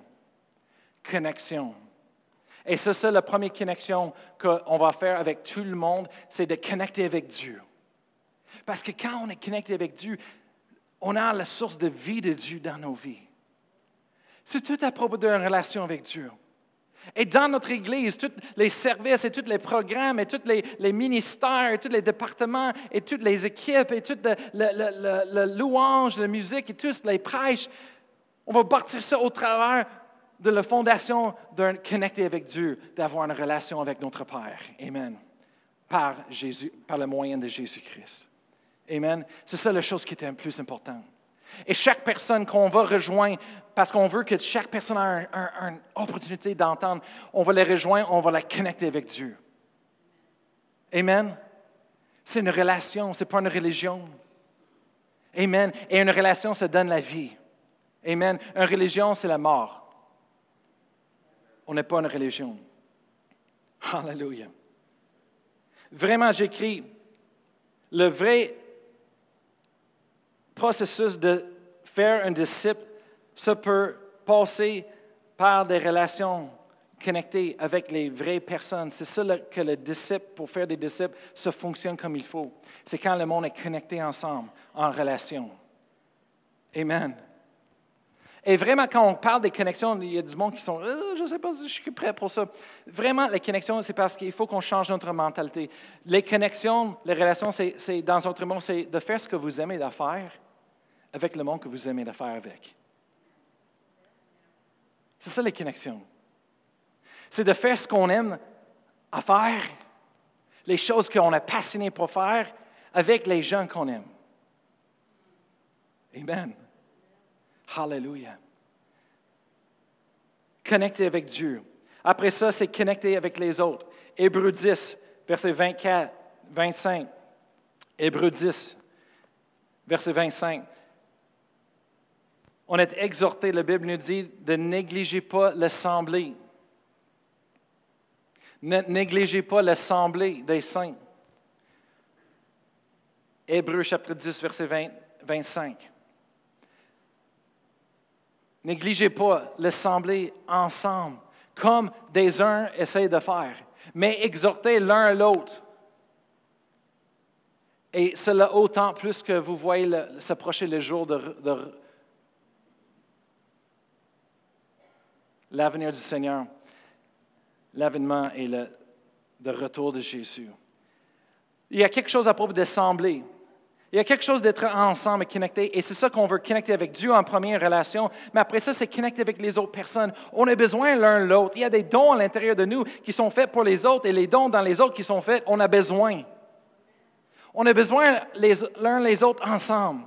connexion. Et c'est ça la première connexion qu'on va faire avec tout le monde, c'est de connecter avec Dieu. Parce que quand on est connecté avec Dieu, on a la source de vie de Dieu dans nos vies. C'est tout à propos d'une relation avec Dieu. Et dans notre Église, tous les services et tous les programmes et tous les, ministères et tous les départements et toutes les équipes et toute la louange, la musique et tous les prêches, on va partir ça au travers de la fondation d'un connecté avec Dieu, d'avoir une relation avec notre Père. Amen. Par, Jésus, par le moyen de Jésus-Christ. Amen. C'est ça la chose qui est la plus importante. Et chaque personne qu'on va rejoindre, parce qu'on veut que chaque personne ait une opportunité d'entendre, on va les rejoindre, on va la connecter avec Dieu. Amen. C'est une relation, ce n'est pas une religion. Amen. Et une relation, ça donne la vie. Amen. Une religion, c'est la mort. On n'est pas une religion. Hallelujah. Vraiment, j'écris, le vrai processus de faire un disciple, ça peut passer par des relations connectées avec les vraies personnes. C'est ça que le disciple, pour faire des disciples, ça fonctionne comme il faut. C'est quand le monde est connecté ensemble, en relation. Amen. Et vraiment, quand on parle des connexions, il y a du monde qui sont euh, Je ne sais pas si je suis prêt pour ça. Vraiment, les connexions, c'est parce qu'il faut qu'on change notre mentalité. Les connexions, les relations, c'est, dans notre monde, c'est de faire ce que vous aimez de faire avec le monde que vous aimez de faire avec. C'est ça les connexions. C'est de faire ce qu'on aime à faire, les choses qu'on est passionné pour faire avec les gens qu'on aime. Amen. Hallelujah. Connecter avec Dieu. Après ça, c'est connecter avec les autres. Hébreu 10, verset 24, 25. Hébreu 10, verset 25. On est exhorté, la Bible nous dit, de négliger pas l'assemblée. Ne négligez pas l'assemblée des saints. Hébreu chapitre 10, verset 20, 25. Négligez pas l'assemblée ensemble, comme des uns essayent de faire, mais exhortez l'un l'autre. Et cela autant plus que vous voyez s'approcher le jour de, l'avenir du Seigneur, l'avènement et le retour de Jésus. Il y a quelque chose à propos d'assemblée. Il y a quelque chose d'être ensemble et connecté. Et c'est ça qu'on veut connecter avec Dieu en première relation. Mais après ça, c'est connecter avec les autres personnes. On a besoin l'un l'autre. Il y a des dons à l'intérieur de nous qui sont faits pour les autres et les dons dans les autres qui sont faits, on a besoin. On a besoin l'un les autres ensemble.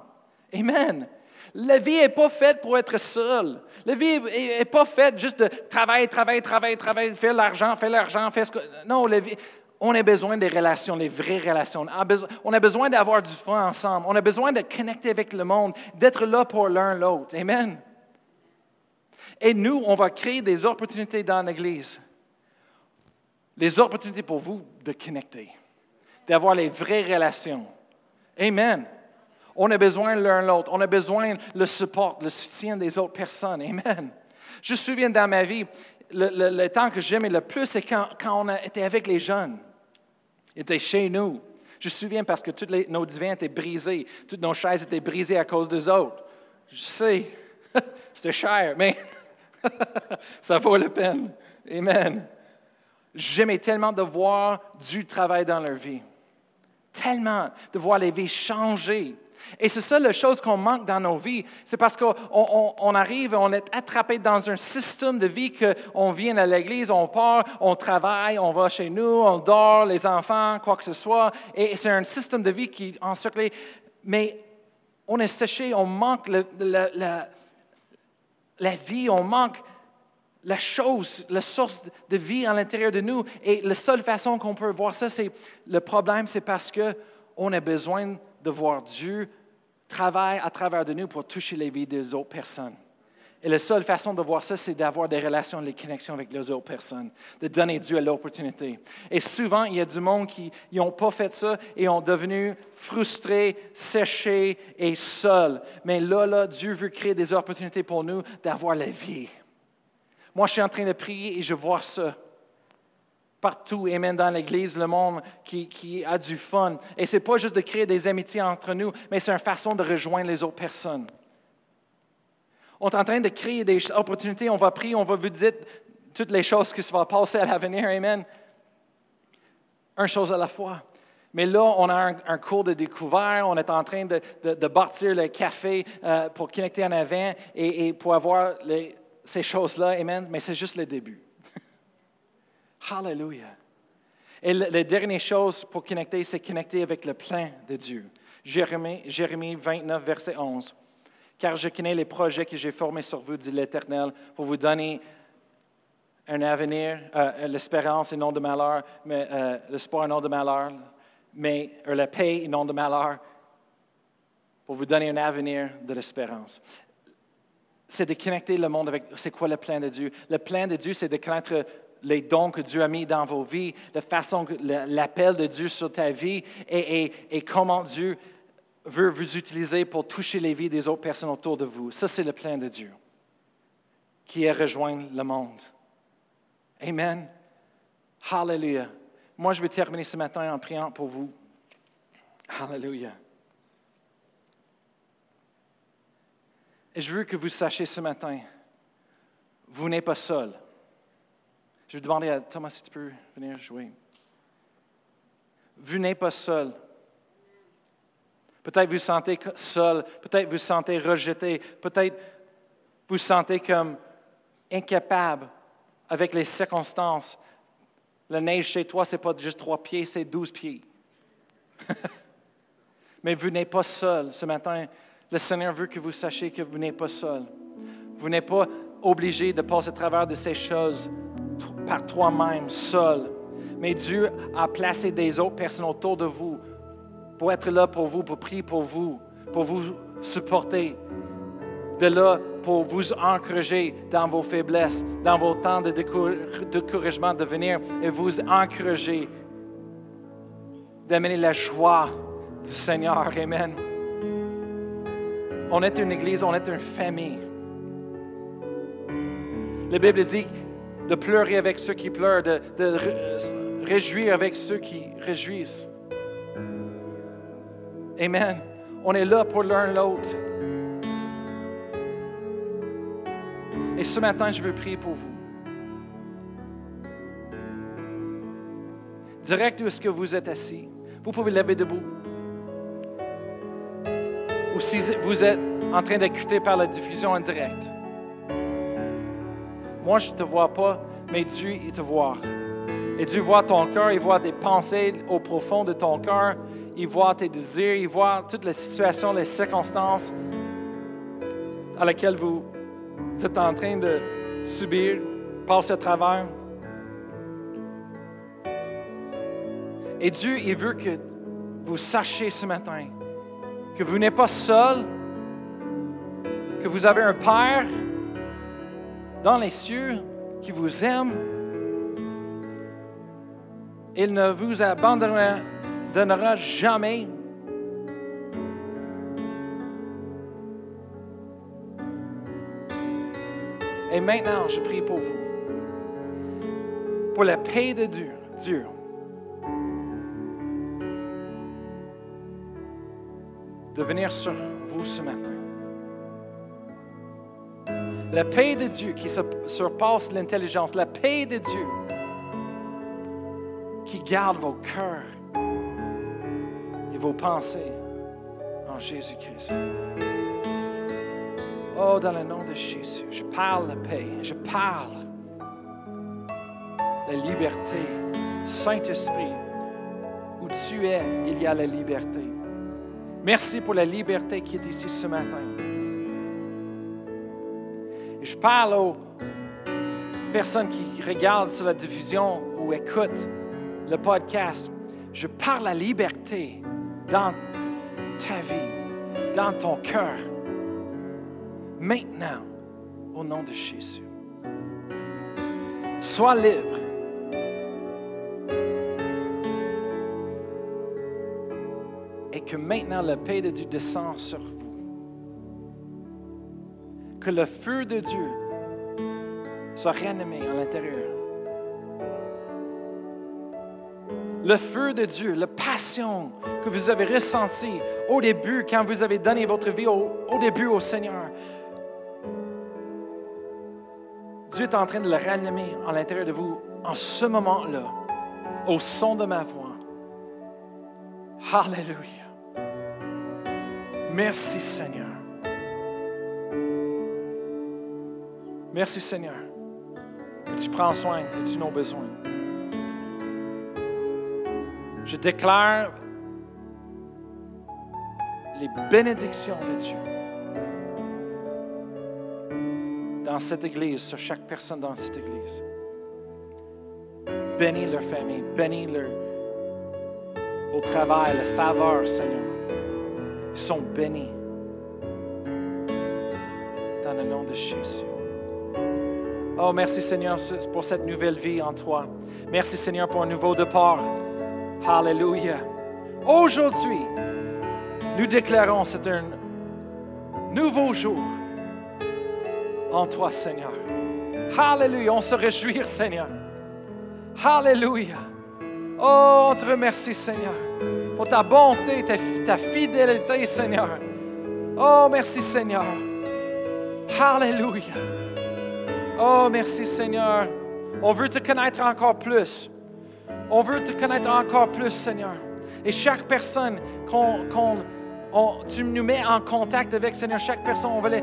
Amen. La vie n'est pas faite pour être seul. La vie n'est pas faite juste de travailler, travailler, travailler, travailler, faire l'argent, faire l'argent, faire ce que. Non, la vie, on a besoin des relations, les vraies relations. On a besoin d'avoir du fun ensemble. On a besoin de connecter avec le monde, d'être là pour l'un l'autre. Amen. Et nous, on va créer des opportunités dans l'Église. Les opportunités pour vous de connecter, d'avoir les vraies relations. Amen. On a besoin l'un l'autre. On a besoin le support, le soutien des autres personnes. Amen. Je me souviens dans ma vie, le, temps que j'aimais le plus, c'est quand, on était avec les jeunes. Ils chez nous. Je me souviens parce que tous nos divins étaient brisés. Toutes nos chaises étaient brisées à cause des autres. Je sais, c'était cher, mais ça vaut la peine. Amen. J'aimais tellement de voir du travail dans leur vie. Tellement de voir les vies changer. Et c'est ça la chose qu'on manque dans nos vies. C'est parce qu'on arrive, on est attrapé dans un système de vie qu'on vient à l'église, on part, on travaille, on va chez nous, on dort, les enfants, quoi que ce soit. Et c'est un système de vie qui est encerclé. Mais on est séché, on manque la, vie, on manque la chose, la source de vie à l'intérieur de nous. Et la seule façon qu'on peut voir ça, c'est le problème, c'est parce qu'on a besoin de voir Dieu travailler à travers de nous pour toucher les vies des autres personnes. Et la seule façon de voir ça, c'est d'avoir des relations, des connexions avec les autres personnes, de donner Dieu l'opportunité. Et souvent, il y a du monde qui n'ont pas fait ça et ont devenu frustrés, séchés et seuls. Mais là, là, Dieu veut créer des opportunités pour nous d'avoir la vie. Moi, je suis en train de prier et je vois ça partout même dans l'Église, le monde qui, a du fun. Et ce n'est pas juste de créer des amitiés entre nous, mais c'est une façon de rejoindre les autres personnes. On est en train de créer des opportunités, on va prier, on va vous dire toutes les choses qui vont passer à l'avenir. Amen. Une chose à la fois. Mais là, on a un, cours de découvert, on est en train de, de, bâtir le café euh, pour connecter en avant et, pour avoir ces choses-là. Amen. Mais c'est juste le début. Hallelujah. Et la dernière chose pour connecter, c'est connecter avec le plein de Dieu. Jérémie, Jérémie 29, verset 11. Car je connais les projets que j'ai formés sur vous, dit l'Éternel, pour vous donner un avenir, euh, l'espérance et non de malheur, mais euh, l'espoir et non de malheur, mais euh, la paix et non de malheur, pour vous donner un avenir de l'espérance c'est de connecter le monde avec c'est quoi le plan de Dieu? Le plan de Dieu, c'est de connaître les dons que Dieu a mis dans vos vies, la façon, l'appel de Dieu sur ta vie et, et, comment Dieu veut vous utiliser pour toucher les vies des autres personnes autour de vous. Ça, c'est le plan de Dieu qui est rejoindre le monde. Amen. Hallelujah. Moi, je vais terminer ce matin en priant pour vous. Hallelujah. Et je veux que vous sachiez ce matin, vous n'êtes pas seul. Je vais demander à Thomas si tu peux venir jouer. Vous n'êtes pas seul. Peut-être vous sentez seul, peut-être vous sentez rejeté, peut-être vous vous sentez comme incapable avec les circonstances. La neige chez toi, ce n'est pas juste trois pieds, c'est douze pieds. Mais vous n'êtes pas seul ce matin. Le Seigneur veut que vous sachiez que vous n'êtes pas seul. Vous n'êtes pas obligé de passer à travers de ces choses par toi-même, seul. Mais Dieu a placé des autres personnes autour de vous pour être là pour vous, pour prier pour vous, pour vous supporter. De là pour vous encourager dans vos faiblesses, dans vos temps de découragement, de venir et vous encourager, d'amener la joie du Seigneur. Amen. On est une église, on est une famille. La Bible dit de pleurer avec ceux qui pleurent, de, réjouir avec ceux qui réjouissent. Amen. On est là pour l'un l'autre. Et ce matin, je veux prier pour vous. Direct où est-ce que vous êtes assis, vous pouvez lever debout ou si vous êtes en train d'écouter par la diffusion en direct. Moi, je ne te vois pas, mais Dieu, il te voit. Et Dieu voit ton cœur, il voit tes pensées au profond de ton cœur, il voit tes désirs, il voit toutes les situations, les circonstances à laquelle vous êtes en train de subir, passer à travers. Et Dieu, il veut que vous sachiez ce matin que vous n'êtes pas seul, que vous avez un Père dans les cieux qui vous aime. Il ne vous abandonnera jamais. Et maintenant, je prie pour vous, pour la paix de Dieu, Dieu de venir sur vous ce matin. La paix de Dieu qui surpasse l'intelligence, la paix de Dieu qui garde vos cœurs et vos pensées en Jésus-Christ. Oh, dans le nom de Jésus, je parle la paix, je parle la liberté. Saint-Esprit, où tu es, il y a la liberté. Merci pour la liberté qui est ici ce matin. Je parle aux personnes qui regardent sur la diffusion ou écoutent le podcast. Je parle la liberté dans ta vie, dans ton cœur. Maintenant, au nom de Jésus. Sois libre. que maintenant la paix de Dieu descend sur vous. Que le feu de Dieu soit réanimé à l'intérieur. Le feu de Dieu, la passion que vous avez ressentie au début quand vous avez donné votre vie au, début au Seigneur. Dieu est en train de le réanimer à l'intérieur de vous en ce moment-là, au son de ma voix. Hallelujah. Merci Seigneur. Merci Seigneur que tu prends soin de tous nos besoins. Je déclare les bénédictions de Dieu dans cette Église, sur chaque personne dans cette Église. Bénis leur famille, bénis leur au travail, la faveur, Seigneur. Ils sont bénis. dans le nom de Jésus. Oh, merci Seigneur pour cette nouvelle vie en toi. Merci Seigneur pour un nouveau départ. Alléluia. Aujourd'hui, nous déclarons c'est un nouveau jour en toi, Seigneur. Alléluia. On se réjouit, Seigneur. Alléluia. Oh, on te remercie, Seigneur, pour ta bonté, ta, fidélité, Seigneur. Oh, merci, Seigneur. Alléluia. Oh, merci, Seigneur. On veut te connaître encore plus. On veut te connaître encore plus, Seigneur. Et chaque personne qu'on, tu nous mets en contact avec, Seigneur, chaque personne, on va les,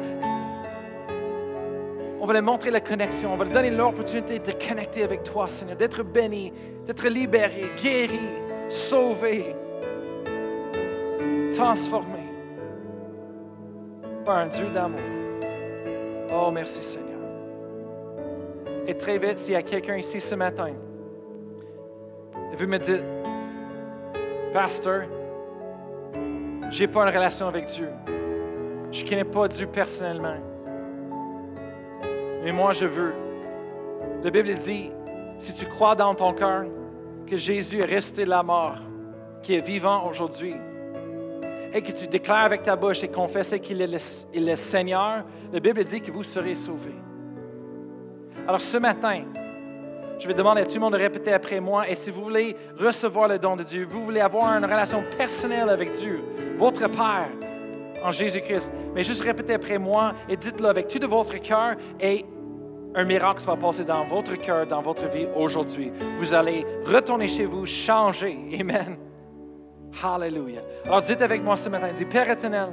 on va montrer la connexion. On va leur donner l'opportunité de connecter avec toi, Seigneur, d'être béni, d'être libéré, guéri, sauvé, transformé par un Dieu d'amour. Oh, merci, Seigneur. Et très vite, s'il y a quelqu'un ici ce matin, et vous me dites, Pasteur, je n'ai pas une relation avec Dieu. Je ne connais pas Dieu personnellement. Mais moi, je veux. La Bible dit, si tu crois dans ton cœur que Jésus est resté de la mort, qui est vivant aujourd'hui, et que tu déclares avec ta bouche et confesses qu'il est, le, Seigneur, la Bible dit que vous serez sauvés. Alors ce matin, je vais demander à tout le monde de répéter après moi. Et si vous voulez recevoir le don de Dieu, vous voulez avoir une relation personnelle avec Dieu, votre Père, en Jésus-Christ. Mais juste répétez après moi et dites-le avec tout de votre cœur et un miracle va passer dans votre cœur, dans votre vie aujourd'hui. Vous allez retourner chez vous, changer. Amen. Hallelujah. Alors dites avec moi ce matin, dites, Père éternel,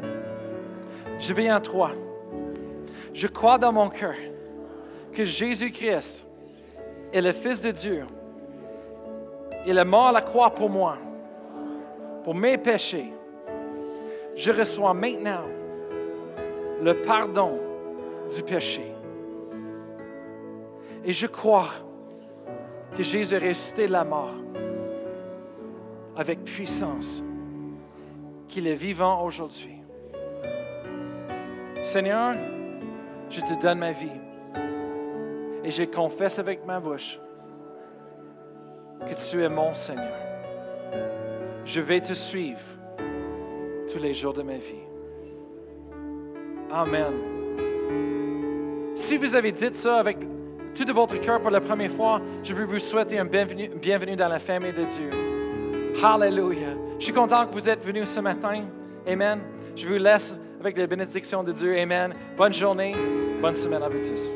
je viens à toi. Je crois dans mon cœur que Jésus-Christ est le Fils de Dieu. Il est mort à la croix pour moi, pour mes péchés je reçois maintenant le pardon du péché. Et je crois que Jésus est ressuscité de la mort avec puissance, qu'il est vivant aujourd'hui. Seigneur, je te donne ma vie et je confesse avec ma bouche que tu es mon Seigneur. Je vais te suivre tous les jours de ma vie. Amen. Si vous avez dit ça avec tout de votre cœur pour la première fois, je veux vous souhaiter un bienvenue, bienvenue dans la famille de Dieu. Hallelujah. Je suis content que vous êtes venus ce matin. Amen. Je vous laisse avec les bénédictions de Dieu. Amen. Bonne journée. Bonne semaine à vous tous.